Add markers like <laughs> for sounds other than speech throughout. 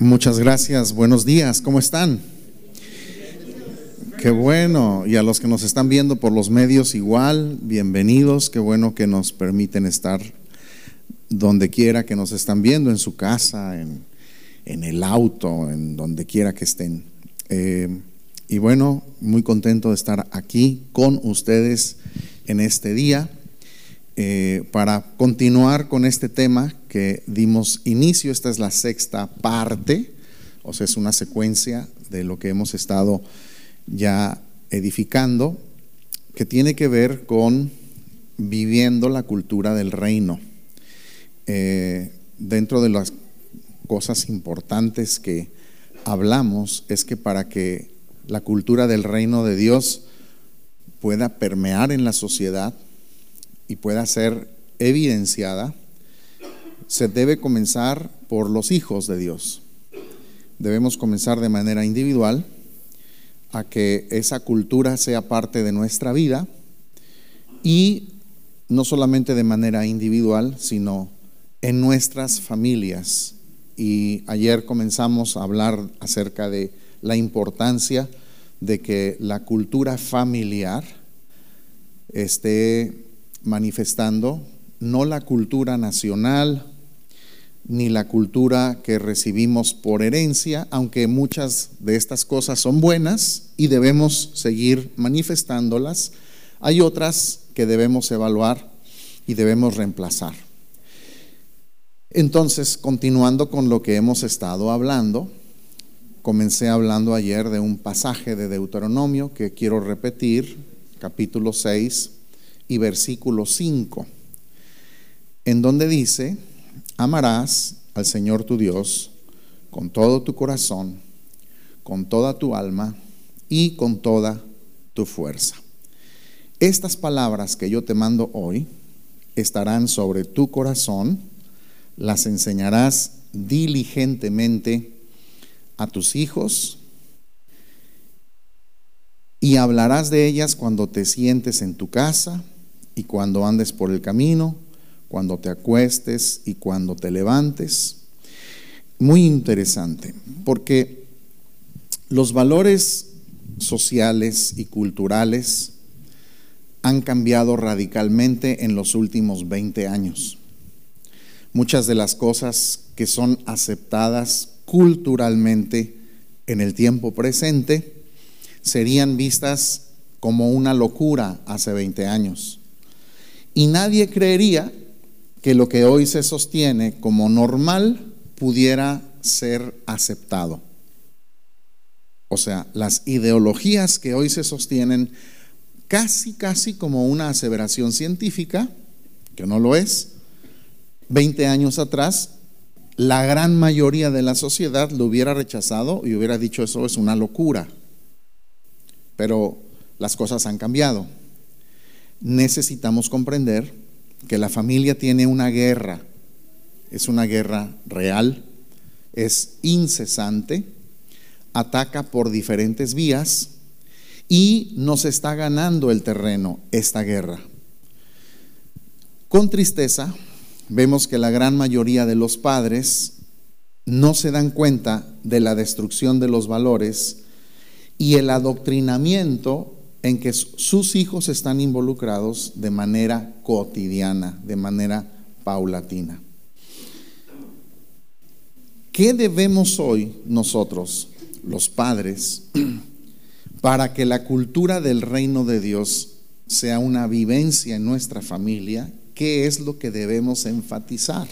Muchas gracias, buenos días, ¿cómo están? Qué bueno, y a los que nos están viendo por los medios igual, bienvenidos, qué bueno que nos permiten estar donde quiera que nos están viendo, en su casa, en, el auto, en donde quiera que estén. Eh, y bueno, muy contento de estar aquí con ustedes en este día. Eh, para continuar con este tema que dimos inicio. Esta es la sexta parte, o sea, es una secuencia de lo que hemos estado ya edificando, que tiene que ver con viviendo la cultura del reino. Eh, dentro de las cosas importantes que hablamos es que para que la cultura del reino de Dios pueda permear en la sociedad, y pueda ser evidenciada, se debe comenzar por los hijos de Dios. Debemos comenzar de manera individual a que esa cultura sea parte de nuestra vida y no solamente de manera individual, sino en nuestras familias. Y ayer comenzamos a hablar acerca de la importancia de que la cultura familiar esté manifestando no la cultura nacional ni la cultura que recibimos por herencia, aunque muchas de estas cosas son buenas y debemos seguir manifestándolas, hay otras que debemos evaluar y debemos reemplazar. Entonces, continuando con lo que hemos estado hablando, comencé hablando ayer de un pasaje de Deuteronomio que quiero repetir, capítulo 6, y versículo 5, en donde dice, amarás al Señor tu Dios con todo tu corazón, con toda tu alma y con toda tu fuerza. Estas palabras que yo te mando hoy estarán sobre tu corazón, las enseñarás diligentemente a tus hijos y hablarás de ellas cuando te sientes en tu casa y cuando andes por el camino, cuando te acuestes y cuando te levantes. Muy interesante, porque los valores sociales y culturales han cambiado radicalmente en los últimos 20 años. Muchas de las cosas que son aceptadas culturalmente en el tiempo presente serían vistas como una locura hace 20 años. Y nadie creería que lo que hoy se sostiene como normal pudiera ser aceptado. O sea, las ideologías que hoy se sostienen casi, casi como una aseveración científica, que no lo es, 20 años atrás, la gran mayoría de la sociedad lo hubiera rechazado y hubiera dicho eso es una locura. Pero las cosas han cambiado necesitamos comprender que la familia tiene una guerra, es una guerra real, es incesante, ataca por diferentes vías y nos está ganando el terreno esta guerra. Con tristeza, vemos que la gran mayoría de los padres no se dan cuenta de la destrucción de los valores y el adoctrinamiento en que sus hijos están involucrados de manera cotidiana, de manera paulatina. ¿Qué debemos hoy nosotros, los padres, <clears throat> para que la cultura del reino de Dios sea una vivencia en nuestra familia? ¿Qué es lo que debemos enfatizar?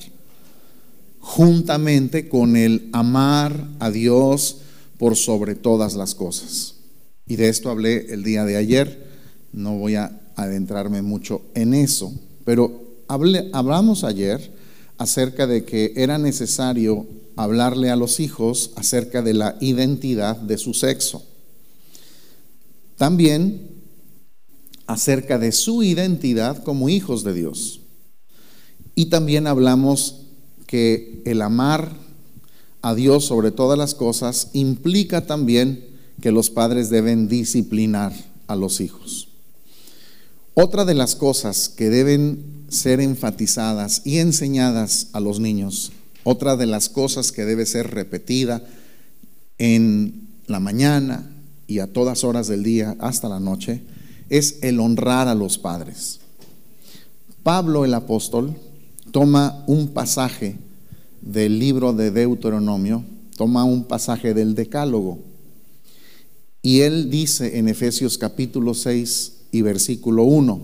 Juntamente con el amar a Dios por sobre todas las cosas. Y de esto hablé el día de ayer, no voy a adentrarme mucho en eso, pero hablamos ayer acerca de que era necesario hablarle a los hijos acerca de la identidad de su sexo. También acerca de su identidad como hijos de Dios. Y también hablamos que el amar a Dios sobre todas las cosas implica también que los padres deben disciplinar a los hijos. Otra de las cosas que deben ser enfatizadas y enseñadas a los niños Otra de las cosas que debe ser repetida en la mañana y a todas horas del día hasta la noche es el honrar a los padres. Pablo el apóstol toma un pasaje del libro de Deuteronomio, toma un pasaje del Decálogo, y él dice en Efesios capítulo 6 y versículo 1,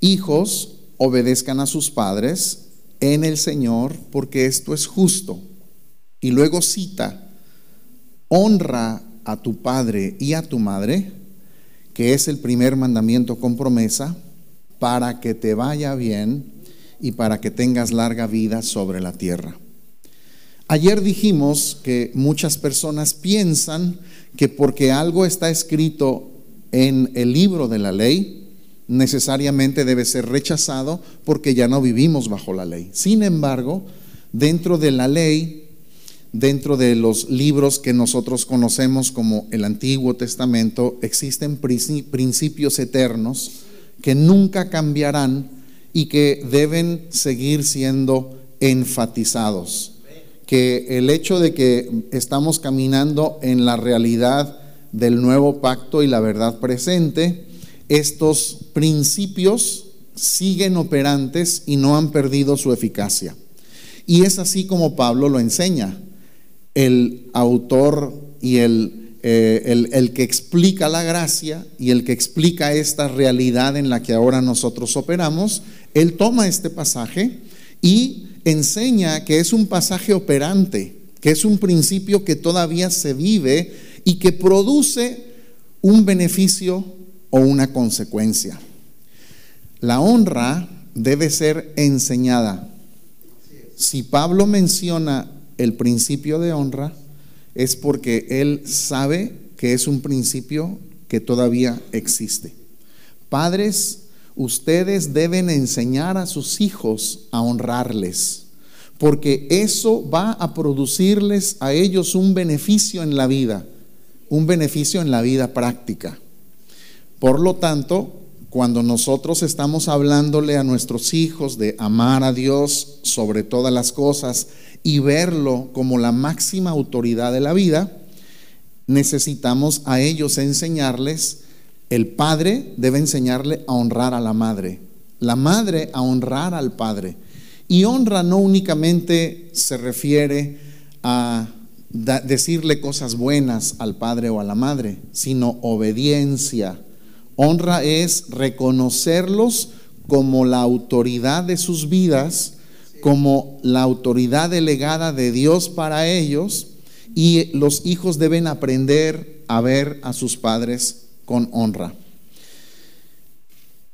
hijos, obedezcan a sus padres en el Señor, porque esto es justo. Y luego cita, honra a tu padre y a tu madre, que es el primer mandamiento con promesa, para que te vaya bien y para que tengas larga vida sobre la tierra. Ayer dijimos que muchas personas piensan que porque algo está escrito en el libro de la ley, necesariamente debe ser rechazado porque ya no vivimos bajo la ley. Sin embargo, dentro de la ley, dentro de los libros que nosotros conocemos como el Antiguo Testamento, existen principios eternos que nunca cambiarán y que deben seguir siendo enfatizados. Que el hecho de que estamos caminando en la realidad del nuevo pacto y la verdad presente, estos principios siguen operantes y no han perdido su eficacia. Y es así como Pablo lo enseña. El autor y el, eh, el, el, que explica la gracia y el que explica esta realidad en la que ahora nosotros operamos, él toma este pasaje y enseña que es un pasaje operante, que es un principio que todavía se vive y que produce un beneficio o una consecuencia. La honra debe ser enseñada. Si Pablo menciona el principio de honra, es porque él sabe que es un principio que todavía existe. Padres, ustedes deben enseñar a sus hijos a honrarles, porque eso va a producirles a ellos un beneficio en la vida, un beneficio en la vida práctica. Por lo tanto, cuando nosotros estamos hablándole a nuestros hijos de amar a Dios sobre todas las cosas y verlo como la máxima autoridad de la vida, necesitamos a ellos enseñarles, el padre debe enseñarle a honrar a la madre, la madre a honrar al padre. Y honra no únicamente se refiere a decirle cosas buenas al padre o a la madre, sino obediencia Honra es reconocerlos como la autoridad de sus vidas, como la autoridad delegada de Dios para ellos y los hijos deben aprender a ver a sus padres con honra.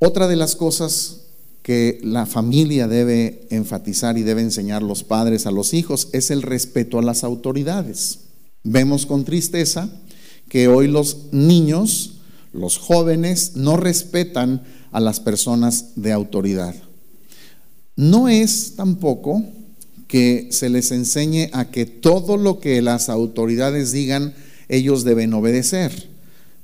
Otra de las cosas que la familia debe enfatizar y debe enseñar los padres a los hijos es el respeto a las autoridades. Vemos con tristeza que hoy los niños los jóvenes no respetan a las personas de autoridad. No es tampoco que se les enseñe a que todo lo que las autoridades digan ellos deben obedecer,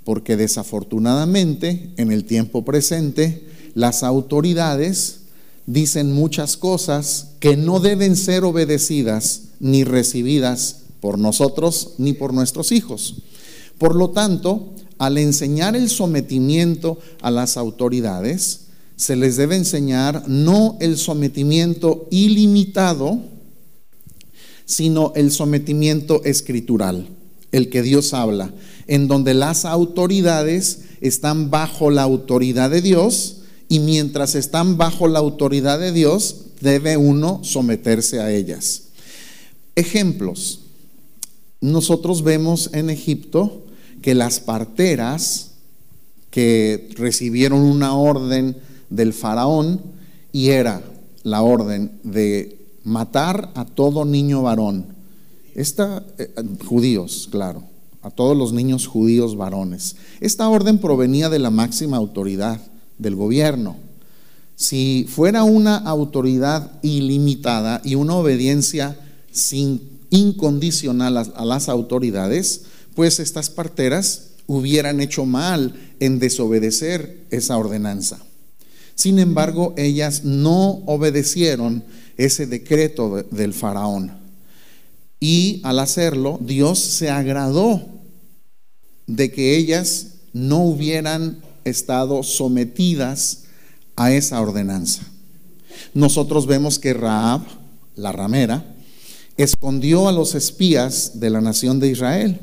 porque desafortunadamente en el tiempo presente las autoridades dicen muchas cosas que no deben ser obedecidas ni recibidas por nosotros ni por nuestros hijos. Por lo tanto, al enseñar el sometimiento a las autoridades, se les debe enseñar no el sometimiento ilimitado, sino el sometimiento escritural, el que Dios habla, en donde las autoridades están bajo la autoridad de Dios y mientras están bajo la autoridad de Dios, debe uno someterse a ellas. Ejemplos. Nosotros vemos en Egipto que las parteras que recibieron una orden del faraón y era la orden de matar a todo niño varón. Esta, eh, judíos, claro, a todos los niños judíos varones. Esta orden provenía de la máxima autoridad del gobierno. Si fuera una autoridad ilimitada y una obediencia sin incondicional a las autoridades, pues estas parteras hubieran hecho mal en desobedecer esa ordenanza. Sin embargo, ellas no obedecieron ese decreto del faraón. Y al hacerlo, Dios se agradó de que ellas no hubieran estado sometidas a esa ordenanza. Nosotros vemos que Raab, la ramera, escondió a los espías de la nación de Israel.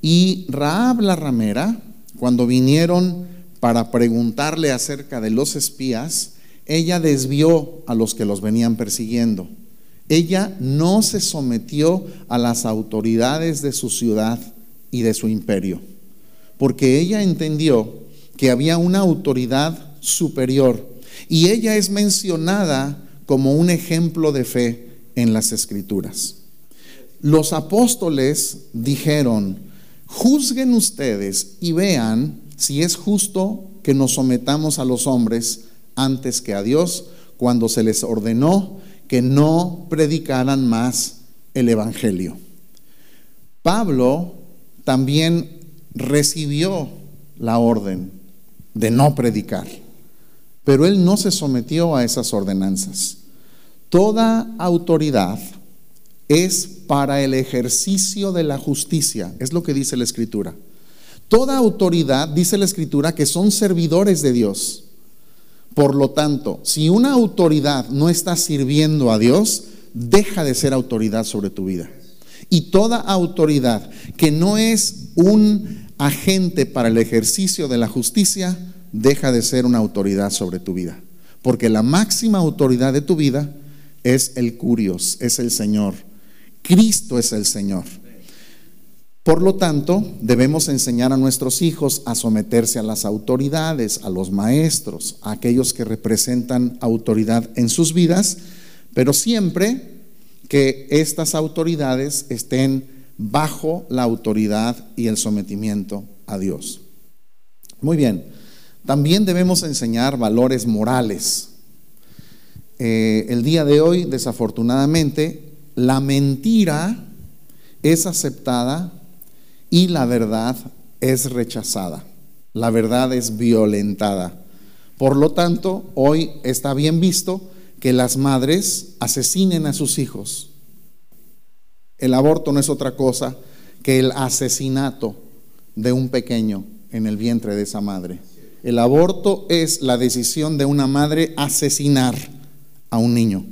Y Raab la ramera, cuando vinieron para preguntarle acerca de los espías, ella desvió a los que los venían persiguiendo. Ella no se sometió a las autoridades de su ciudad y de su imperio, porque ella entendió que había una autoridad superior y ella es mencionada como un ejemplo de fe en las escrituras. Los apóstoles dijeron, juzguen ustedes y vean si es justo que nos sometamos a los hombres antes que a Dios cuando se les ordenó que no predicaran más el Evangelio. Pablo también recibió la orden de no predicar, pero él no se sometió a esas ordenanzas. Toda autoridad es para el ejercicio de la justicia, es lo que dice la Escritura. Toda autoridad, dice la Escritura, que son servidores de Dios. Por lo tanto, si una autoridad no está sirviendo a Dios, deja de ser autoridad sobre tu vida. Y toda autoridad que no es un agente para el ejercicio de la justicia, deja de ser una autoridad sobre tu vida. Porque la máxima autoridad de tu vida es el Curios, es el Señor. Cristo es el Señor. Por lo tanto, debemos enseñar a nuestros hijos a someterse a las autoridades, a los maestros, a aquellos que representan autoridad en sus vidas, pero siempre que estas autoridades estén bajo la autoridad y el sometimiento a Dios. Muy bien, también debemos enseñar valores morales. Eh, el día de hoy, desafortunadamente, la mentira es aceptada y la verdad es rechazada. La verdad es violentada. Por lo tanto, hoy está bien visto que las madres asesinen a sus hijos. El aborto no es otra cosa que el asesinato de un pequeño en el vientre de esa madre. El aborto es la decisión de una madre asesinar a un niño.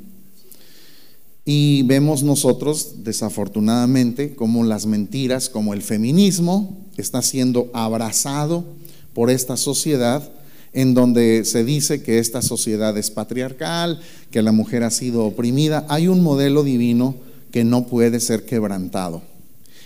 Y vemos nosotros, desafortunadamente, como las mentiras, como el feminismo está siendo abrazado por esta sociedad en donde se dice que esta sociedad es patriarcal, que la mujer ha sido oprimida. Hay un modelo divino que no puede ser quebrantado.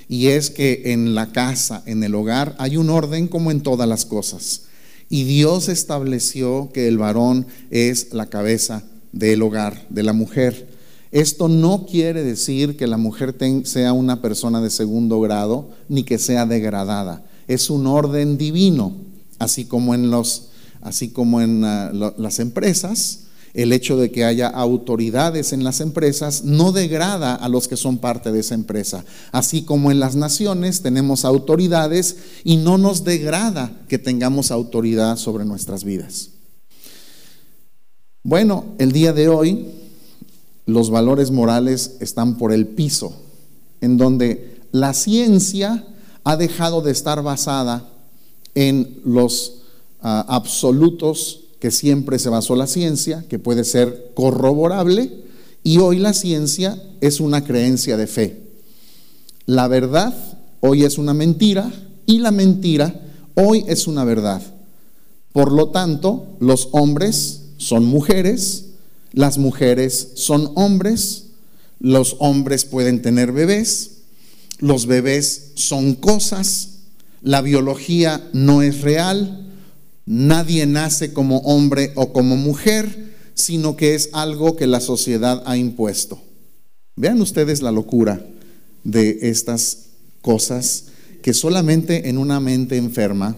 Y es que en la casa, en el hogar, hay un orden como en todas las cosas. Y Dios estableció que el varón es la cabeza del hogar, de la mujer. Esto no quiere decir que la mujer sea una persona de segundo grado ni que sea degradada. Es un orden divino, así como en, ah, las empresas. El hecho de que haya autoridades en las empresas no degrada a los que son parte de esa empresa. Así como en las naciones tenemos autoridades y no nos degrada que tengamos autoridad sobre nuestras vidas. Bueno, el día de hoy los valores morales están por el piso, en donde la ciencia ha dejado de estar basada en los ah, absolutos que siempre se basó la ciencia, que puede ser corroborable, y hoy la ciencia es una creencia de fe. La verdad hoy es una mentira y la mentira hoy es una verdad. Por lo tanto, los hombres son mujeres, las mujeres son hombres, los hombres pueden tener bebés, los bebés son cosas, la biología no es real, nadie nace como hombre o como mujer, sino que es algo que la sociedad ha impuesto. Vean ustedes la locura de estas cosas que solamente en una mente enferma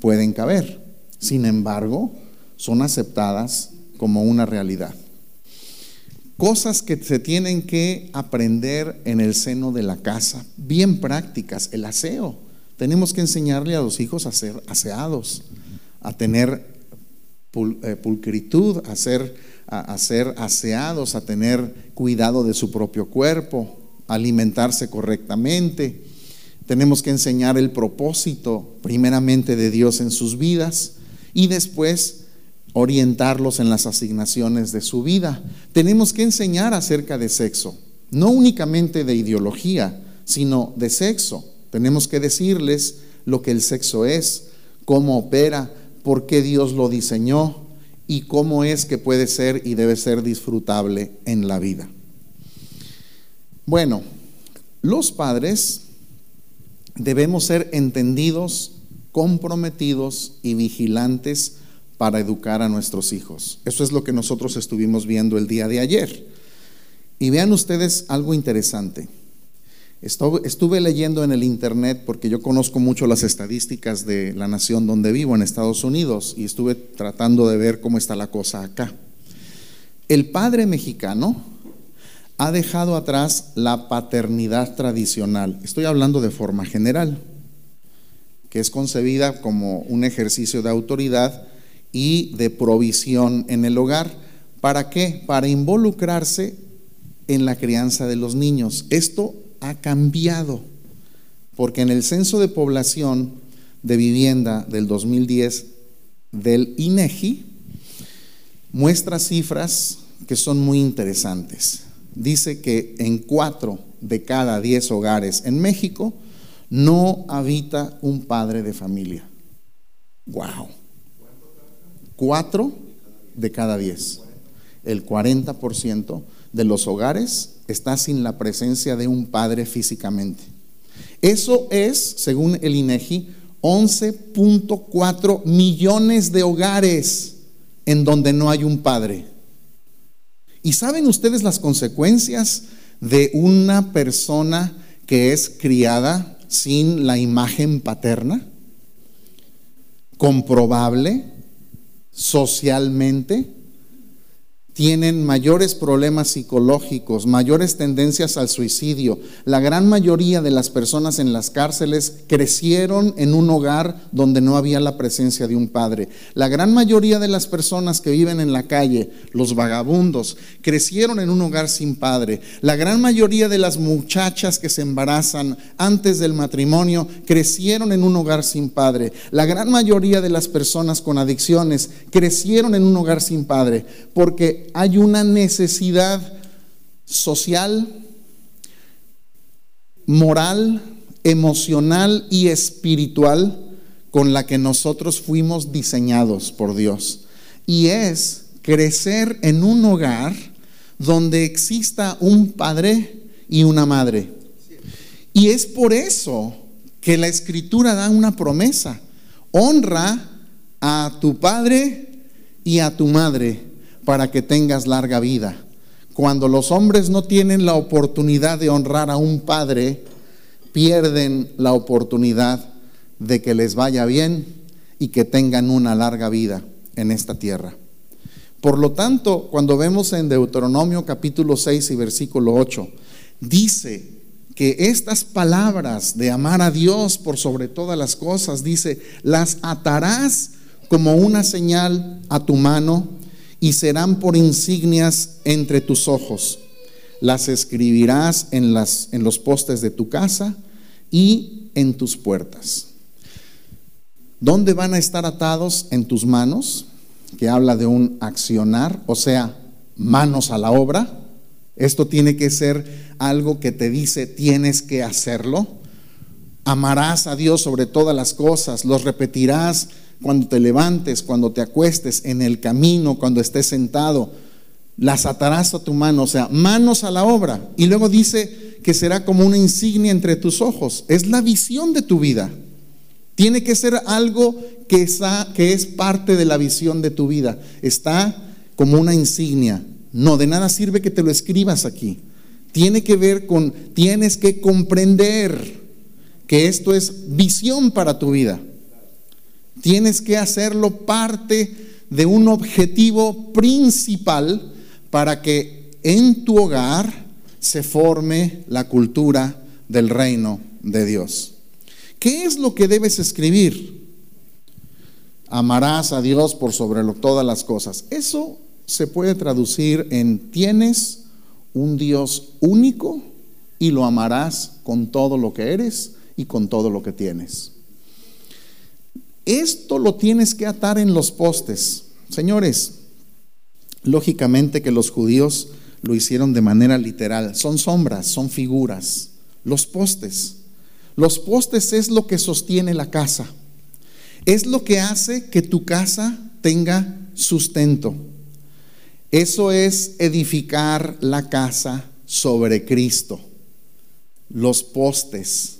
pueden caber. Sin embargo, son aceptadas como una realidad. Cosas que se tienen que aprender en el seno de la casa, bien prácticas, el aseo. Tenemos que enseñarle a los hijos a ser aseados, a tener eh, pulcritud, a ser a, ser aseados, a tener cuidado de su propio cuerpo, alimentarse correctamente. Tenemos que enseñar el propósito primeramente de Dios en sus vidas y después orientarlos en las asignaciones de su vida. Tenemos que enseñar acerca de sexo, no únicamente de ideología, sino de sexo. Tenemos que decirles lo que el sexo es, cómo opera, por qué Dios lo diseñó y cómo es que puede ser y debe ser disfrutable en la vida. Bueno, los padres debemos ser entendidos, comprometidos y vigilantes para educar a nuestros hijos. Eso es lo que nosotros estuvimos viendo el día de ayer. Y vean ustedes algo interesante. Estuve leyendo en el internet porque yo conozco mucho las estadísticas de la nación donde vivo, en Estados Unidos, y estuve tratando de ver cómo está la cosa acá. El padre mexicano ha dejado atrás la paternidad tradicional. Estoy hablando de forma general, que es concebida como un ejercicio de autoridad y de provisión en el hogar. ¿Para qué? Para involucrarse en la crianza de los niños. Esto ha cambiado, porque en el censo de población de vivienda del 2010 del INEGI muestra cifras que son muy interesantes. Dice que en cuatro de cada diez hogares en México no habita un padre de familia. ¡Wow! Cuatro de cada diez. El 40% de los hogares está sin la presencia de un padre físicamente. Eso es, según el INEGI, 11.4 millones de hogares en donde no hay un padre. ¿Y saben ustedes las consecuencias de una persona que es criada sin la imagen paterna? Comprobable socialmente tienen mayores problemas psicológicos, mayores tendencias al suicidio. La gran mayoría de las personas en las cárceles crecieron en un hogar donde no había la presencia de un padre. La gran mayoría de las personas que viven en la calle, los vagabundos, crecieron en un hogar sin padre. La gran mayoría de las muchachas que se embarazan antes del matrimonio crecieron en un hogar sin padre. La gran mayoría de las personas con adicciones crecieron en un hogar sin padre porque hay una necesidad social, moral, emocional y espiritual con la que nosotros fuimos diseñados por Dios. Y es crecer en un hogar donde exista un padre y una madre. Y es por eso que la escritura da una promesa. Honra a tu padre y a tu madre para que tengas larga vida. Cuando los hombres no tienen la oportunidad de honrar a un padre, pierden la oportunidad de que les vaya bien y que tengan una larga vida en esta tierra. Por lo tanto, cuando vemos en Deuteronomio capítulo 6 y versículo 8, dice que estas palabras de amar a Dios por sobre todas las cosas, dice, las atarás como una señal a tu mano y serán por insignias entre tus ojos. Las escribirás en, las, en los postes de tu casa y en tus puertas. ¿Dónde van a estar atados? En tus manos, que habla de un accionar, o sea, manos a la obra. Esto tiene que ser algo que te dice tienes que hacerlo. Amarás a Dios sobre todas las cosas, los repetirás cuando te levantes, cuando te acuestes, en el camino, cuando estés sentado, las atarás a tu mano, o sea, manos a la obra. Y luego dice que será como una insignia entre tus ojos. Es la visión de tu vida. Tiene que ser algo que, que es parte de la visión de tu vida. Está como una insignia. No, de nada sirve que te lo escribas aquí. Tiene que ver con, tienes que comprender que esto es visión para tu vida. Tienes que hacerlo parte de un objetivo principal para que en tu hogar se forme la cultura del reino de Dios. ¿Qué es lo que debes escribir? Amarás a Dios por sobre todas las cosas. Eso se puede traducir en tienes un Dios único y lo amarás con todo lo que eres y con todo lo que tienes. Esto lo tienes que atar en los postes. Señores, lógicamente que los judíos lo hicieron de manera literal. Son sombras, son figuras. Los postes. Los postes es lo que sostiene la casa. Es lo que hace que tu casa tenga sustento. Eso es edificar la casa sobre Cristo. Los postes.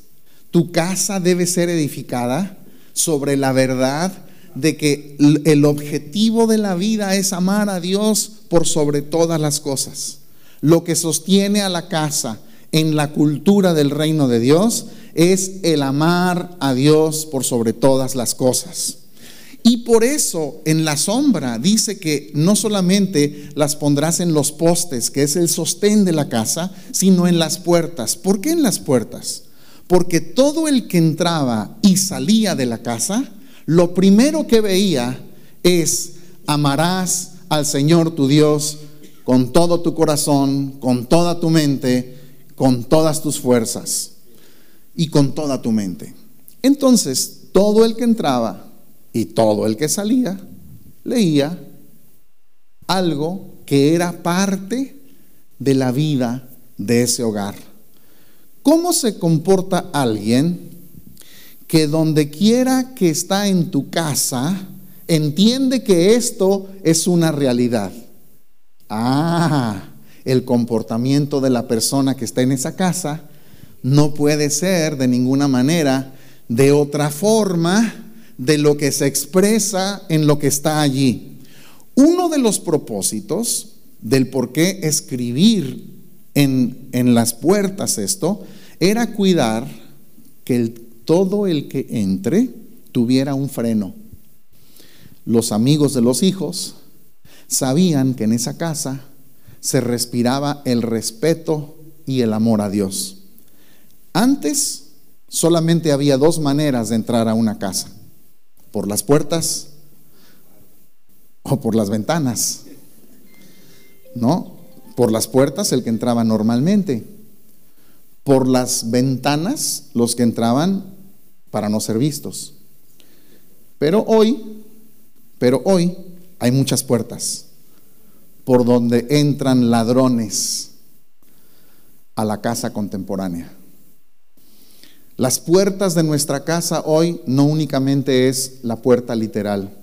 Tu casa debe ser edificada sobre la verdad de que el objetivo de la vida es amar a Dios por sobre todas las cosas. Lo que sostiene a la casa en la cultura del reino de Dios es el amar a Dios por sobre todas las cosas. Y por eso en la sombra dice que no solamente las pondrás en los postes, que es el sostén de la casa, sino en las puertas. ¿Por qué en las puertas? Porque todo el que entraba y salía de la casa, lo primero que veía es, amarás al Señor tu Dios con todo tu corazón, con toda tu mente, con todas tus fuerzas y con toda tu mente. Entonces, todo el que entraba y todo el que salía leía algo que era parte de la vida de ese hogar. ¿Cómo se comporta alguien que donde quiera que está en tu casa, entiende que esto es una realidad? Ah, el comportamiento de la persona que está en esa casa no puede ser de ninguna manera de otra forma de lo que se expresa en lo que está allí. Uno de los propósitos del por qué escribir en, en las puertas esto era cuidar que todo el que entre tuviera un freno. Los amigos de los hijos sabían que en esa casa se respiraba el respeto y el amor a Dios. Antes solamente había dos maneras de entrar a una casa, por las puertas o por las ventanas. ¿No? Por las puertas el que entraba normalmente, por las ventanas los que entraban para no ser vistos. Pero hoy, pero hoy hay muchas puertas por donde entran ladrones a la casa contemporánea. Las puertas de nuestra casa hoy no únicamente es la puerta literal.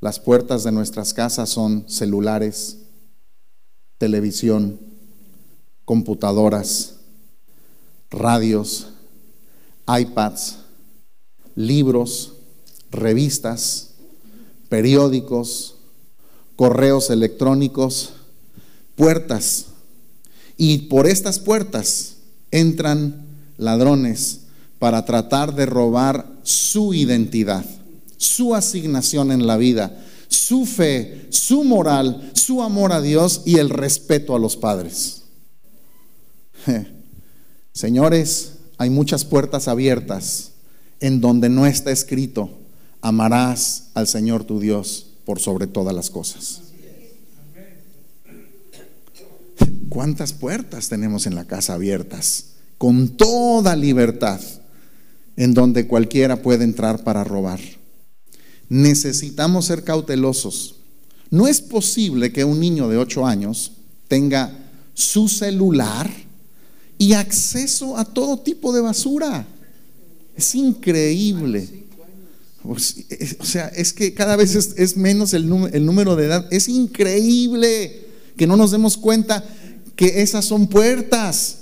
Las puertas de nuestras casas son celulares, televisión, computadoras, radios, iPads, libros, revistas, periódicos, correos electrónicos, puertas. Y por estas puertas entran ladrones para tratar de robar su identidad, su asignación en la vida, su fe, su moral, su amor a Dios y el respeto a los padres. <laughs> Señores, hay muchas puertas abiertas en donde no está escrito, amarás al Señor tu Dios por sobre todas las cosas. ¿Cuántas puertas tenemos en la casa abiertas? Con toda libertad en donde cualquiera puede entrar para robar. Necesitamos ser cautelosos. No es posible que un niño de 8 años tenga su celular y acceso a todo tipo de basura. Es increíble. O sea, es que cada vez es, menos el, el número de edad. Es increíble que no nos demos cuenta que esas son puertas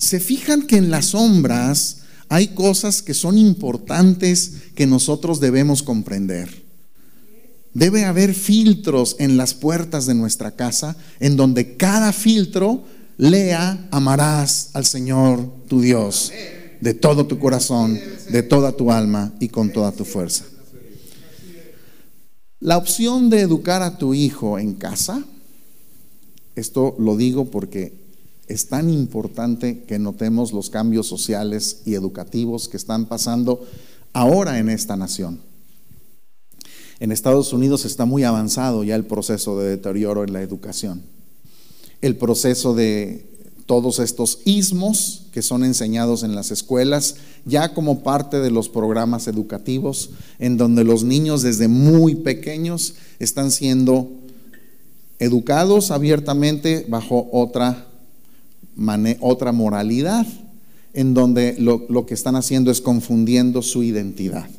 se fijan que en las sombras hay cosas que son importantes que nosotros debemos comprender. Debe haber filtros en las puertas de nuestra casa en donde cada filtro lea, amarás al Señor tu Dios de todo tu corazón, de toda tu alma y con toda tu fuerza. La opción de educar a tu hijo en casa, esto lo digo porque es tan importante que notemos los cambios sociales y educativos que están pasando ahora en esta nación. En Estados Unidos está muy avanzado ya el proceso de deterioro en la educación. El proceso de todos estos ismos que son enseñados en las escuelas, ya como parte de los programas educativos, en donde los niños desde muy pequeños están siendo educados abiertamente bajo otra, otra moralidad, en donde lo, lo que están haciendo es confundiendo su identidad.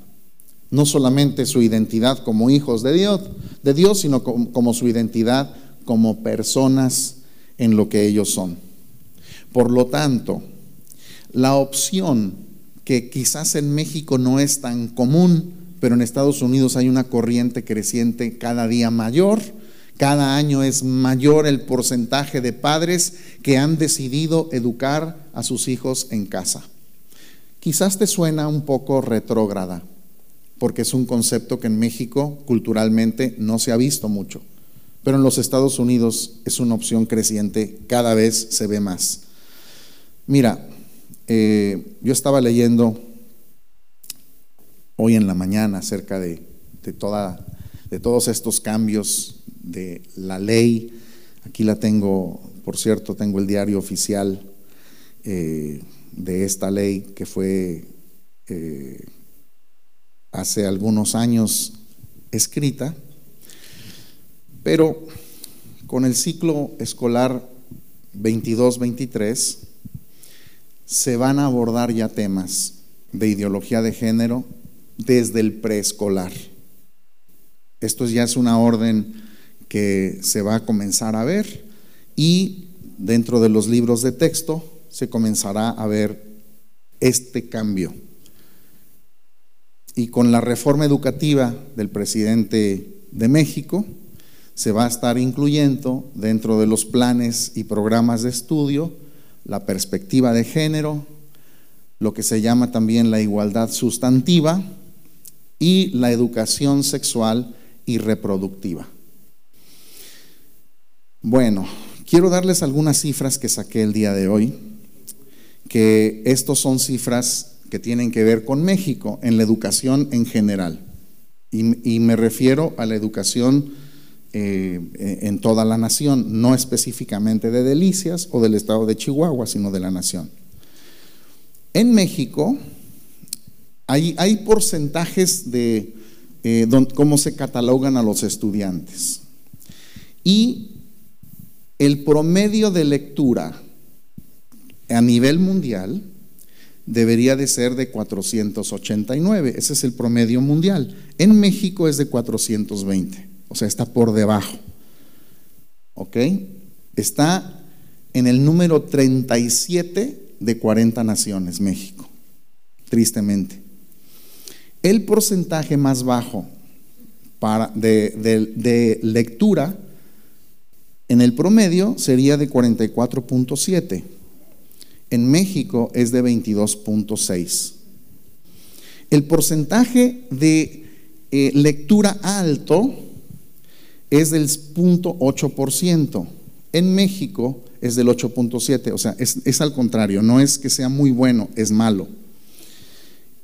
No solamente su identidad como hijos de Dios, de Dios sino como, como su identidad como personas en lo que ellos son. Por lo tanto, la opción que quizás en México no es tan común, pero en Estados Unidos hay una corriente creciente cada día mayor, cada año es mayor el porcentaje de padres que han decidido educar a sus hijos en casa. Quizás te suena un poco retrógrada, porque es un concepto que en México culturalmente no se ha visto mucho, pero en los Estados Unidos es una opción creciente, cada vez se ve más. Mira, eh, yo estaba leyendo hoy en la mañana acerca de, toda, de todos estos cambios de la ley. Aquí la tengo, por cierto, tengo el diario oficial eh, de esta ley que fue eh, hace algunos años escrita, pero con el ciclo escolar 22-23 se van a abordar ya temas de ideología de género desde el preescolar. Esto ya es una orden que se va a comenzar a ver y dentro de los libros de texto se comenzará a ver este cambio. Y con la reforma educativa del presidente de México, se va a estar incluyendo dentro de los planes y programas de estudio la perspectiva de género, lo que se llama también la igualdad sustantiva y la educación sexual y reproductiva. Bueno, quiero darles algunas cifras que saqué el día de hoy, que estos son cifras que tienen que ver con México en la educación en general. Y, me refiero a la educación eh, en toda la nación, no específicamente de Delicias o del estado de Chihuahua, sino de la nación. En México hay, hay porcentajes de eh, cómo se catalogan a los estudiantes. Y el promedio de lectura a nivel mundial debería de ser de 489, ese es el promedio mundial. En México es de 420 o sea, está por debajo. ¿Ok? Está en el número 37 de 40 naciones, México, tristemente. El porcentaje más bajo para, de, de lectura en el promedio sería de 44.7. En México es de 22.6. El porcentaje de eh, lectura alto es del 0.8%. En México es del 8.7%, o sea, es, es al contrario, no es que sea muy bueno, es malo.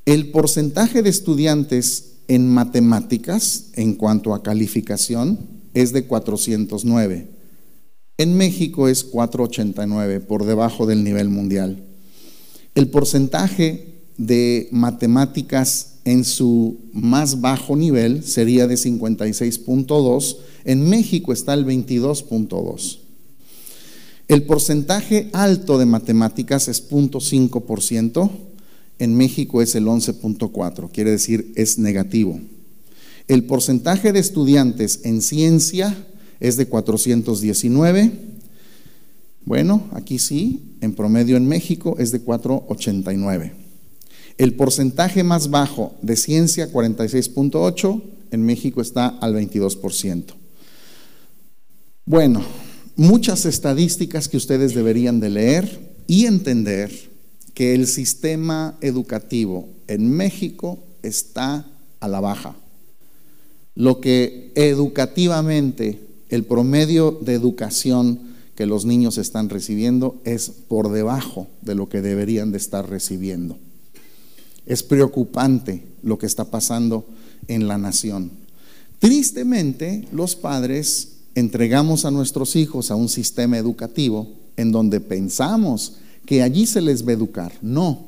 El porcentaje de estudiantes en matemáticas, en cuanto a calificación, es de 409. En México es 489, por debajo del nivel mundial. El porcentaje de matemáticas en su más bajo nivel sería de 56.2 en México está el 22.2. El porcentaje alto de matemáticas es 0.5%, en México es el 11.4, quiere decir es negativo. El porcentaje de estudiantes en ciencia es de 419. Bueno, aquí sí, en promedio en México es de 489. El porcentaje más bajo de ciencia, 46.8, en México está al 22%. Bueno, muchas estadísticas que ustedes deberían de leer y entender que el sistema educativo en México está a la baja. Lo que educativamente el promedio de educación que los niños están recibiendo es por debajo de lo que deberían de estar recibiendo. Es preocupante lo que está pasando en la nación. Tristemente, los padres entregamos a nuestros hijos a un sistema educativo en donde pensamos que allí se les va a educar. No,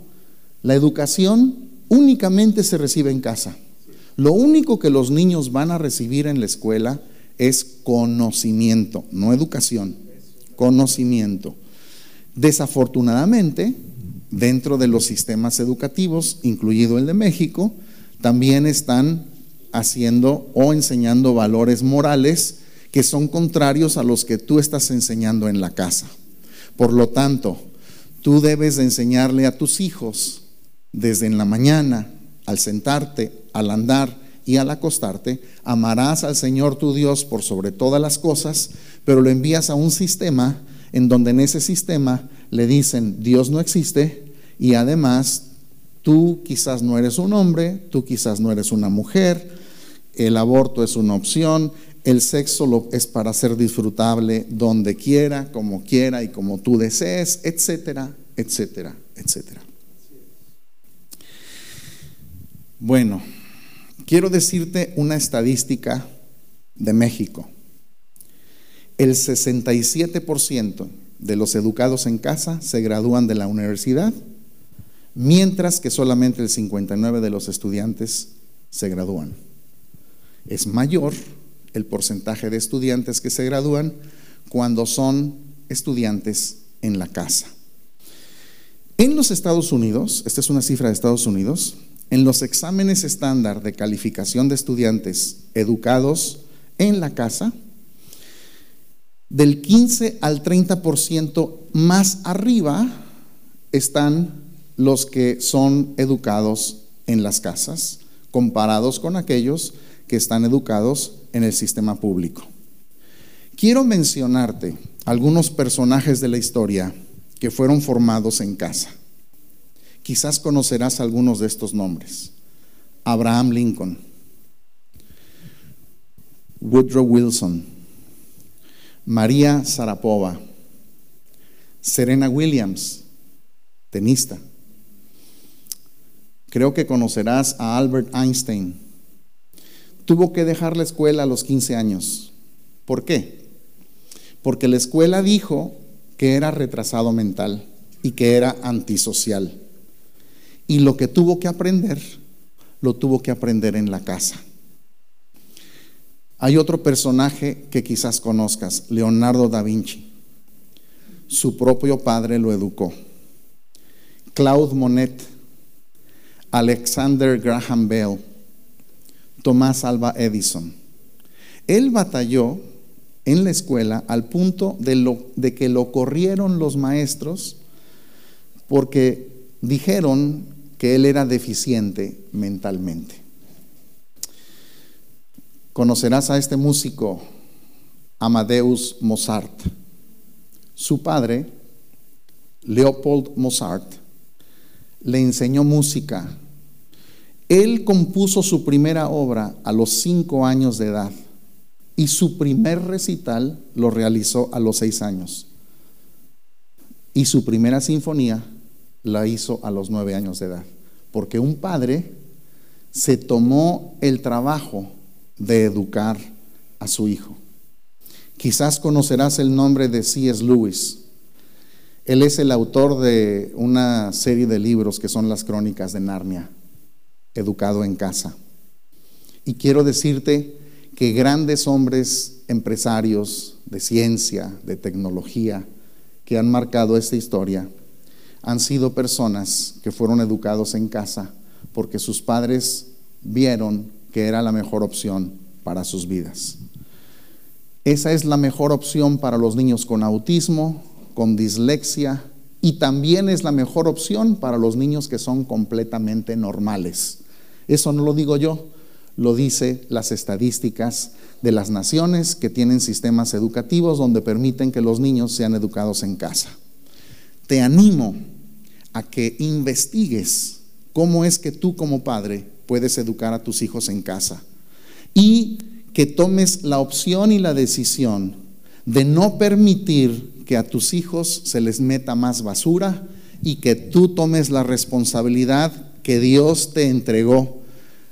la educación únicamente se recibe en casa. Lo único que los niños van a recibir en la escuela es conocimiento, no educación, conocimiento. Desafortunadamente, dentro de los sistemas educativos, incluido el de México, también están haciendo o enseñando valores morales que son contrarios a los que tú estás enseñando en la casa. Por lo tanto, tú debes de enseñarle a tus hijos desde en la mañana, al sentarte, al andar y al acostarte, amarás al Señor tu Dios por sobre todas las cosas, pero lo envías a un sistema en donde en ese sistema le dicen Dios no existe y además tú quizás no eres un hombre, tú quizás no eres una mujer, el aborto es una opción, el sexo es para ser disfrutable donde quiera, como quiera y como tú desees, etcétera, etcétera, etcétera. Bueno, quiero decirte una estadística de México. El 67% de los educados en casa se gradúan de la universidad, mientras que solamente el 59% de los estudiantes se gradúan. Es mayor el porcentaje de estudiantes que se gradúan cuando son estudiantes en la casa. En los Estados Unidos, esta es una cifra de Estados Unidos, en los exámenes estándar de calificación de estudiantes educados en la casa, del 15 al 30% más arriba están los que son educados en las casas, comparados con aquellos que están educados en el sistema público. Quiero mencionarte algunos personajes de la historia que fueron formados en casa. Quizás conocerás algunos de estos nombres. Abraham Lincoln, Woodrow Wilson, María Sarapova, Serena Williams, tenista. Creo que conocerás a Albert Einstein, tuvo que dejar la escuela a los 15 años. ¿Por qué? Porque la escuela dijo que era retrasado mental y que era antisocial. Y lo que tuvo que aprender, lo tuvo que aprender en la casa. Hay otro personaje que quizás conozcas, Leonardo da Vinci. Su propio padre lo educó. Claude Monet, Alexander Graham Bell, Tomás Alba Edison. Él batalló en la escuela al punto de, lo, de que lo corrieron los maestros porque dijeron que él era deficiente mentalmente. Conocerás a este músico, Amadeus Mozart. Su padre, Leopold Mozart, le enseñó música él compuso su primera obra a los cinco años de edad y su primer recital lo realizó a los seis años. Y su primera sinfonía la hizo a los nueve años de edad. Porque un padre se tomó el trabajo de educar a su hijo. Quizás conocerás el nombre de C.S. Lewis. Él es el autor de una serie de libros que son las crónicas de Narnia educado en casa. Y quiero decirte que grandes hombres empresarios de ciencia, de tecnología, que han marcado esta historia, han sido personas que fueron educados en casa porque sus padres vieron que era la mejor opción para sus vidas. Esa es la mejor opción para los niños con autismo, con dislexia y también es la mejor opción para los niños que son completamente normales. Eso no lo digo yo, lo dice las estadísticas de las naciones que tienen sistemas educativos donde permiten que los niños sean educados en casa. Te animo a que investigues cómo es que tú como padre puedes educar a tus hijos en casa y que tomes la opción y la decisión de no permitir que a tus hijos se les meta más basura y que tú tomes la responsabilidad que Dios te entregó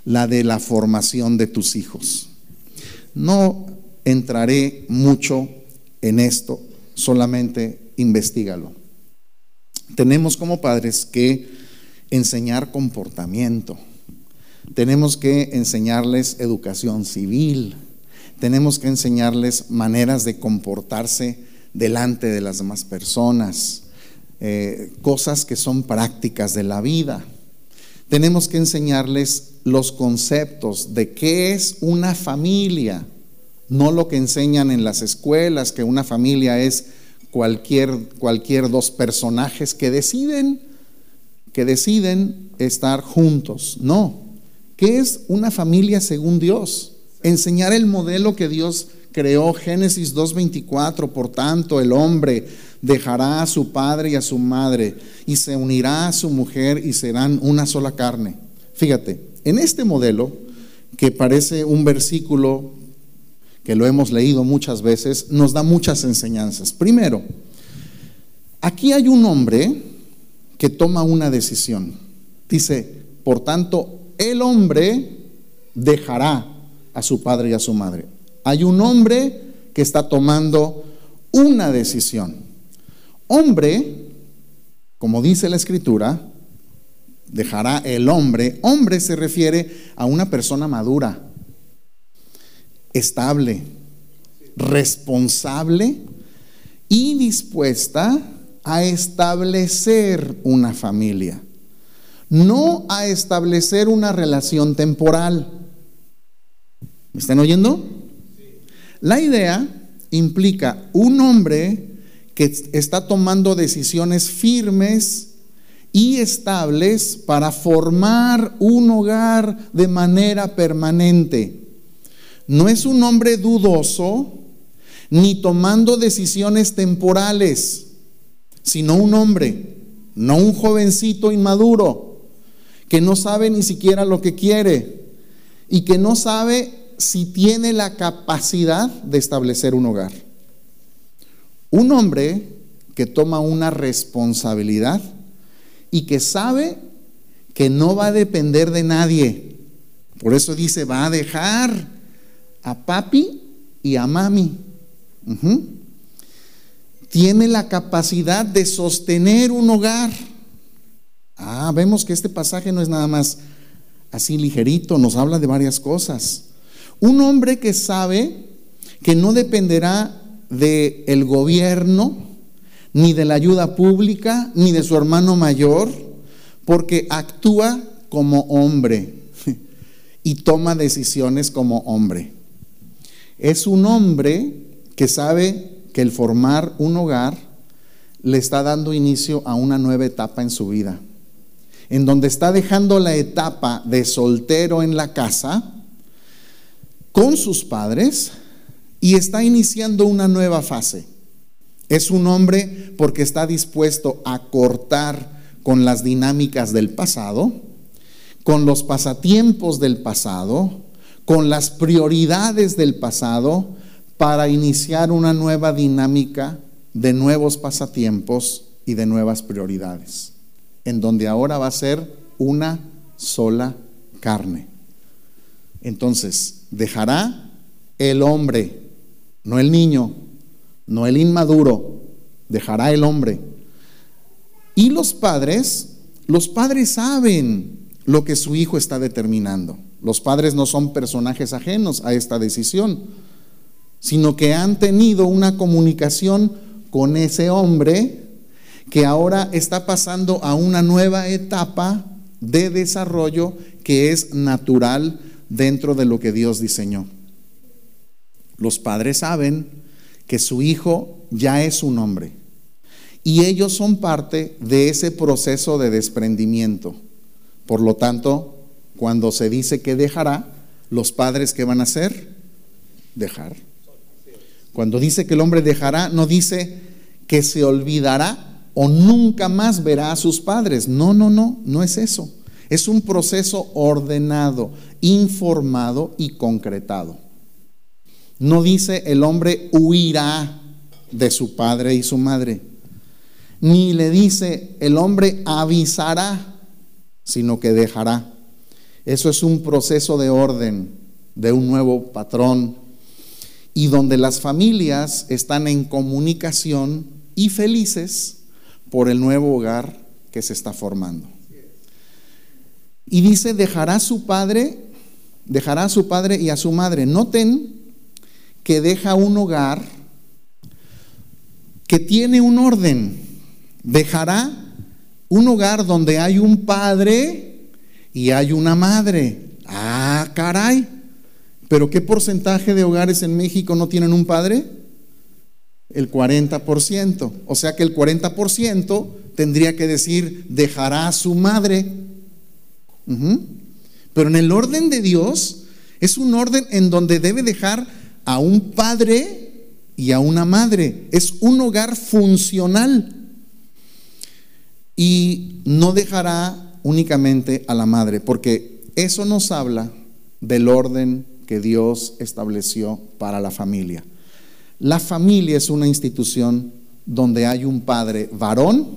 la de la formación de tus hijos. No entraré mucho en esto, solamente investigalo. Tenemos como padres que enseñar comportamiento, tenemos que enseñarles educación civil, tenemos que enseñarles maneras de comportarse delante de las demás personas, eh, cosas que son prácticas de la vida. Tenemos que enseñarles los conceptos de qué es una familia, no lo que enseñan en las escuelas, que una familia es cualquier, cualquier dos personajes que deciden, que deciden estar juntos. No, ¿qué es una familia según Dios? Enseñar el modelo que Dios creó, Génesis 2.24, por tanto el hombre dejará a su padre y a su madre y se unirá a su mujer y serán una sola carne. Fíjate, en este modelo, que parece un versículo que lo hemos leído muchas veces, nos da muchas enseñanzas. Primero, aquí hay un hombre que toma una decisión. Dice, por tanto, el hombre dejará a su padre y a su madre. Hay un hombre que está tomando una decisión. Hombre, como dice la escritura, dejará el hombre. Hombre se refiere a una persona madura, estable, responsable y dispuesta a establecer una familia, no a establecer una relación temporal. ¿Me están oyendo? La idea implica un hombre que está tomando decisiones firmes y estables para formar un hogar de manera permanente. No es un hombre dudoso ni tomando decisiones temporales, sino un hombre, no un jovencito inmaduro, que no sabe ni siquiera lo que quiere y que no sabe si tiene la capacidad de establecer un hogar. Un hombre que toma una responsabilidad y que sabe que no va a depender de nadie. Por eso dice, va a dejar a papi y a mami. Tiene la capacidad de sostener un hogar. Ah, vemos que este pasaje no es nada más así ligerito, nos habla de varias cosas. Un hombre que sabe que no dependerá del el gobierno, ni de la ayuda pública, ni de su hermano mayor, porque actúa como hombre <laughs> y toma decisiones como hombre. Es un hombre que sabe que el formar un hogar le está dando inicio a una nueva etapa en su vida, en donde está dejando la etapa de soltero en la casa con sus padres y está iniciando una nueva fase. Es un hombre porque está dispuesto a cortar con las dinámicas del pasado, con los pasatiempos del pasado, con las prioridades del pasado, para iniciar una nueva dinámica de nuevos pasatiempos y de nuevas prioridades, en donde ahora va a ser una sola carne. Entonces, dejará el hombre no el niño, no el inmaduro, dejará el hombre. Y los padres, los padres saben lo que su hijo está determinando. Los padres no son personajes ajenos a esta decisión, sino que han tenido una comunicación con ese hombre que ahora está pasando a una nueva etapa de desarrollo que es natural dentro de lo que Dios diseñó. Los padres saben que su hijo ya es un hombre y ellos son parte de ese proceso de desprendimiento. Por lo tanto, cuando se dice que dejará, los padres ¿qué van a hacer? Dejar. Cuando dice que el hombre dejará, no dice que se olvidará o nunca más verá a sus padres. No, no, no, no es eso. Es un proceso ordenado, informado y concretado. No dice el hombre huirá de su padre y su madre, ni le dice el hombre avisará, sino que dejará. Eso es un proceso de orden, de un nuevo patrón, y donde las familias están en comunicación y felices por el nuevo hogar que se está formando. Y dice, dejará a su padre, dejará a su padre y a su madre. Noten que deja un hogar que tiene un orden. Dejará un hogar donde hay un padre y hay una madre. Ah, caray. Pero ¿qué porcentaje de hogares en México no tienen un padre? El 40%. O sea que el 40% tendría que decir, dejará a su madre. Pero en el orden de Dios es un orden en donde debe dejar a un padre y a una madre. Es un hogar funcional. Y no dejará únicamente a la madre, porque eso nos habla del orden que Dios estableció para la familia. La familia es una institución donde hay un padre varón,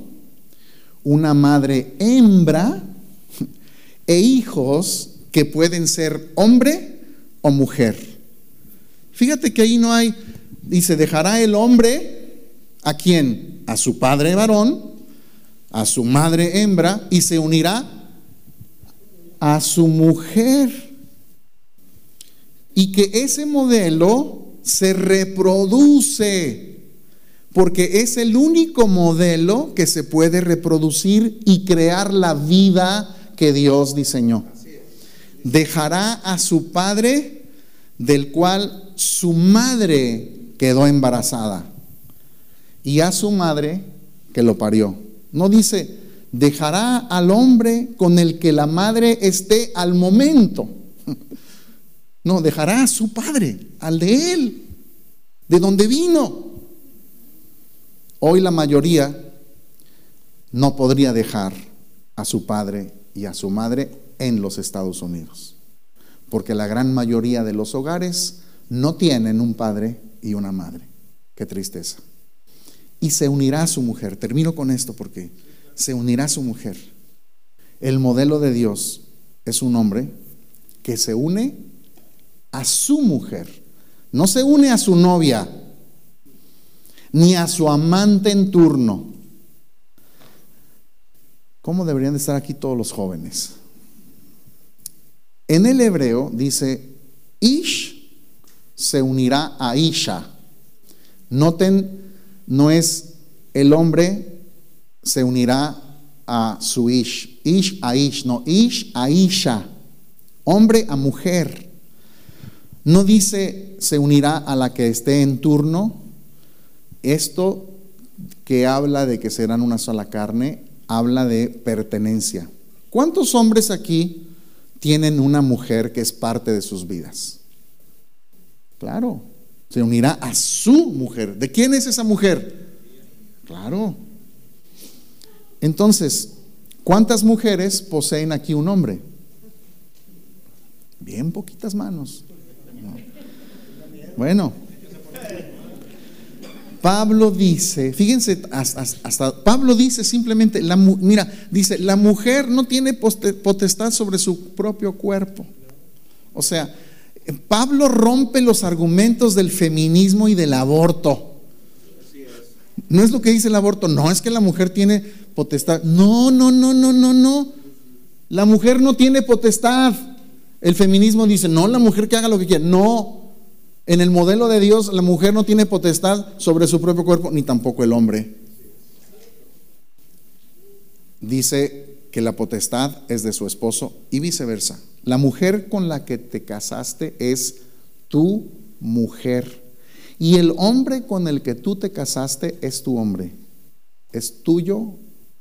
una madre hembra <laughs> e hijos que pueden ser hombre o mujer. Fíjate que ahí no hay, dice, dejará el hombre a quién? A su padre varón, a su madre hembra y se unirá a su mujer. Y que ese modelo se reproduce, porque es el único modelo que se puede reproducir y crear la vida que Dios diseñó. Dejará a su padre del cual su madre quedó embarazada y a su madre que lo parió. No dice, dejará al hombre con el que la madre esté al momento. <laughs> No, dejará a su padre, al de él, de donde vino. Hoy la mayoría no podría dejar a su padre y a su madre en los Estados Unidos, porque la gran mayoría de los hogares no tienen un padre y una madre. Qué tristeza. Y se unirá a su mujer. Termino con esto porque se unirá a su mujer. El modelo de Dios es un hombre que se une a su mujer. No se une a su novia, ni a su amante en turno. ¿Cómo deberían de estar aquí todos los jóvenes? En el hebreo dice Ish se unirá a Isha. Noten, no es el hombre se unirá a su Ish. Ish a Ish, no, Ish a Isha. Hombre a mujer. No dice se unirá a la que esté en turno. Esto que habla de que serán una sola carne, habla de pertenencia. ¿Cuántos hombres aquí tienen una mujer que es parte de sus vidas? Claro, se unirá a su mujer. ¿De quién es esa mujer? Claro. Entonces, ¿cuántas mujeres poseen aquí un hombre? Bien poquitas manos. Bueno, Pablo dice, fíjense, hasta, Pablo dice simplemente, la, mira, dice, la mujer no tiene potestad sobre su propio cuerpo. O sea, Pablo rompe los argumentos del feminismo y del aborto. No es lo que dice el aborto, no, es que la mujer tiene potestad. No, no, no, no, no, no. La mujer no tiene potestad. El feminismo dice, no, la mujer que haga lo que quiera. No, en el modelo de Dios la mujer no tiene potestad sobre su propio cuerpo, ni tampoco el hombre. Dice que la potestad es de su esposo y viceversa. La mujer con la que te casaste es tu mujer. Y el hombre con el que tú te casaste es tu hombre. Es tuyo,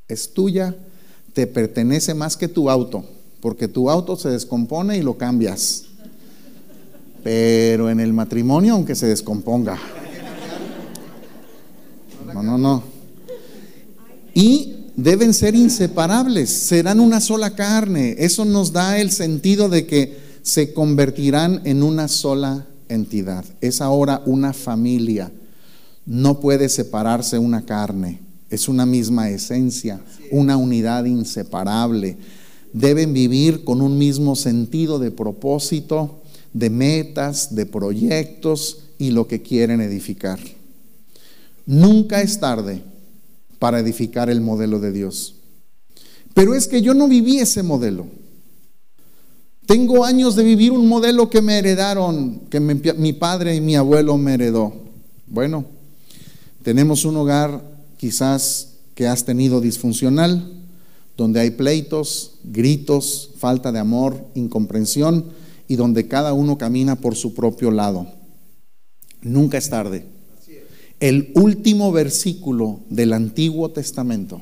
es tuya, te pertenece más que tu auto, porque tu auto se descompone y lo cambias. Pero en el matrimonio, aunque se descomponga. No, no, no. Y deben ser inseparables, serán una sola carne. Eso nos da el sentido de que se convertirán en una sola entidad. Es ahora una familia. No puede separarse una carne. Es una misma esencia, una unidad inseparable. Deben vivir con un mismo sentido de propósito, de metas, de proyectos y lo que quieren edificar. Nunca es tarde para edificar el modelo de Dios. Pero es que yo no viví ese modelo. Tengo años de vivir un modelo que me heredaron, que mi padre y mi abuelo me heredó. Bueno, tenemos un hogar quizás que has tenido disfuncional, donde hay pleitos, gritos, falta de amor, incomprensión y donde cada uno camina por su propio lado. Nunca es tarde. El último versículo del Antiguo Testamento,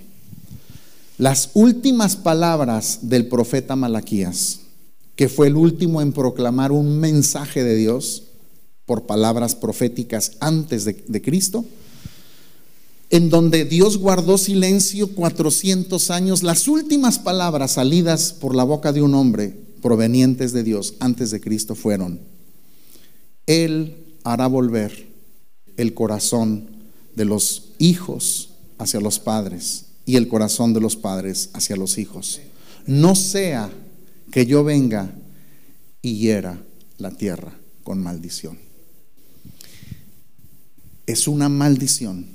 las últimas palabras del profeta Malaquías, que fue el último en proclamar un mensaje de Dios por palabras proféticas antes de, de Cristo, en donde Dios guardó silencio 400 años, las últimas palabras salidas por la boca de un hombre provenientes de Dios antes de Cristo fueron, Él hará volver el corazón de los hijos hacia los padres y el corazón de los padres hacia los hijos. No sea que yo venga y hiera la tierra con maldición. Es una maldición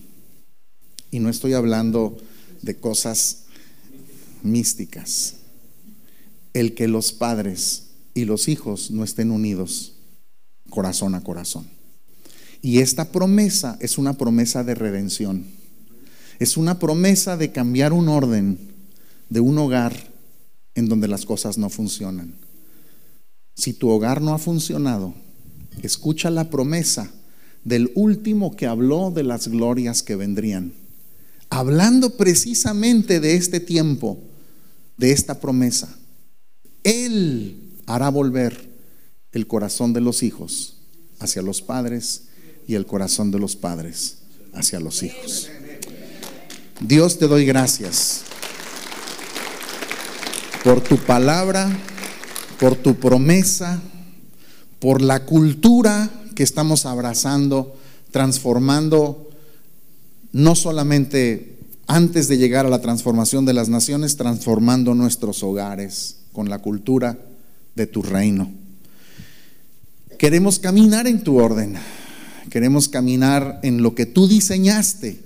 y no estoy hablando de cosas místicas. El que los padres y los hijos no estén unidos corazón a corazón. Y esta promesa es una promesa de redención. Es una promesa de cambiar un orden de un hogar en donde las cosas no funcionan. Si tu hogar no ha funcionado, escucha la promesa del último que habló de las glorias que vendrían hablando precisamente de este tiempo, de esta promesa. Él hará volver el corazón de los hijos hacia los padres y el corazón de los padres hacia los hijos. Dios te doy gracias por tu palabra, por tu promesa, por la cultura que estamos abrazando, transformando no solamente antes de llegar a la transformación de las naciones, transformando nuestros hogares con la cultura de tu reino. Queremos caminar en tu orden, queremos caminar en lo que tú diseñaste.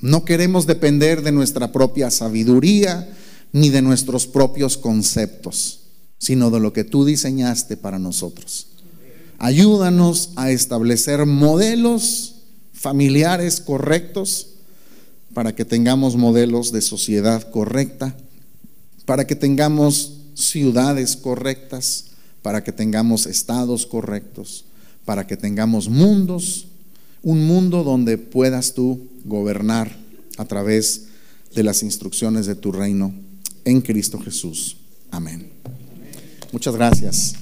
No queremos depender de nuestra propia sabiduría ni de nuestros propios conceptos, sino de lo que tú diseñaste para nosotros. Ayúdanos a establecer modelos familiares correctos, para que tengamos modelos de sociedad correcta, para que tengamos ciudades correctas, para que tengamos estados correctos, para que tengamos mundos, un mundo donde puedas tú gobernar a través de las instrucciones de tu reino en Cristo Jesús. Amén. Muchas gracias.